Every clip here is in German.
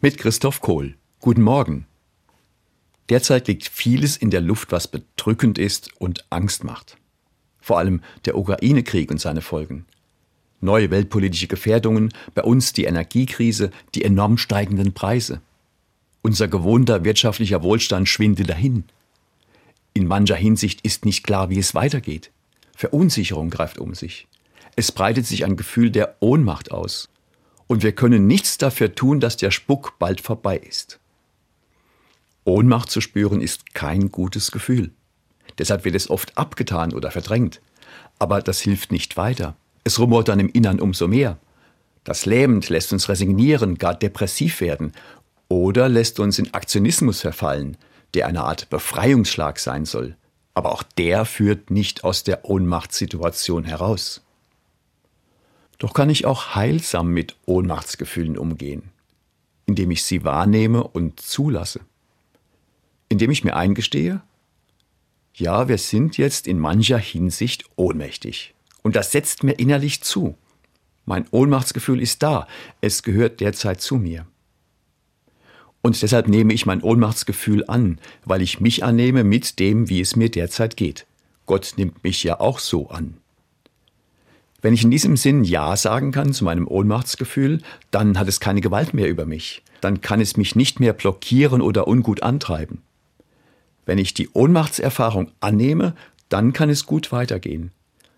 mit Christoph Kohl. Guten Morgen. Derzeit liegt vieles in der Luft, was bedrückend ist und Angst macht. Vor allem der Ukraine-Krieg und seine Folgen. Neue weltpolitische Gefährdungen, bei uns die Energiekrise, die enorm steigenden Preise. Unser gewohnter wirtschaftlicher Wohlstand schwindet dahin. In mancher Hinsicht ist nicht klar, wie es weitergeht. Verunsicherung greift um sich. Es breitet sich ein Gefühl der Ohnmacht aus und wir können nichts dafür tun, dass der Spuck bald vorbei ist. Ohnmacht zu spüren ist kein gutes Gefühl. Deshalb wird es oft abgetan oder verdrängt. Aber das hilft nicht weiter. Es rumort dann im Innern umso mehr. Das lähmend lässt uns resignieren, gar depressiv werden oder lässt uns in Aktionismus verfallen, der eine Art Befreiungsschlag sein soll. Aber auch der führt nicht aus der Ohnmachtssituation heraus. Doch kann ich auch heilsam mit Ohnmachtsgefühlen umgehen, indem ich sie wahrnehme und zulasse. Indem ich mir eingestehe, ja, wir sind jetzt in mancher Hinsicht ohnmächtig. Und das setzt mir innerlich zu. Mein Ohnmachtsgefühl ist da, es gehört derzeit zu mir. Und deshalb nehme ich mein Ohnmachtsgefühl an, weil ich mich annehme mit dem, wie es mir derzeit geht. Gott nimmt mich ja auch so an. Wenn ich in diesem Sinn Ja sagen kann zu meinem Ohnmachtsgefühl, dann hat es keine Gewalt mehr über mich. Dann kann es mich nicht mehr blockieren oder ungut antreiben. Wenn ich die Ohnmachtserfahrung annehme, dann kann es gut weitergehen.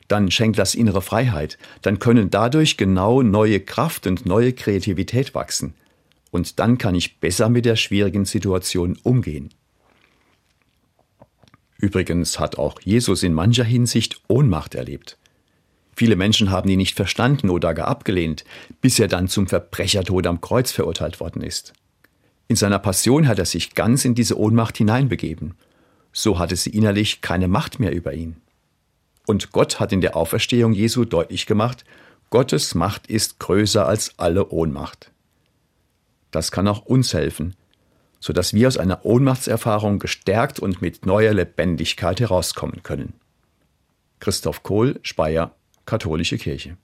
Dann schenkt das innere Freiheit. Dann können dadurch genau neue Kraft und neue Kreativität wachsen. Und dann kann ich besser mit der schwierigen Situation umgehen. Übrigens hat auch Jesus in mancher Hinsicht Ohnmacht erlebt. Viele Menschen haben ihn nicht verstanden oder gar abgelehnt, bis er dann zum Verbrechertod am Kreuz verurteilt worden ist. In seiner Passion hat er sich ganz in diese Ohnmacht hineinbegeben. So hatte sie innerlich keine Macht mehr über ihn. Und Gott hat in der Auferstehung Jesu deutlich gemacht, Gottes Macht ist größer als alle Ohnmacht. Das kann auch uns helfen, so dass wir aus einer Ohnmachtserfahrung gestärkt und mit neuer Lebendigkeit herauskommen können. Christoph Kohl, Speyer, katholische Kirche.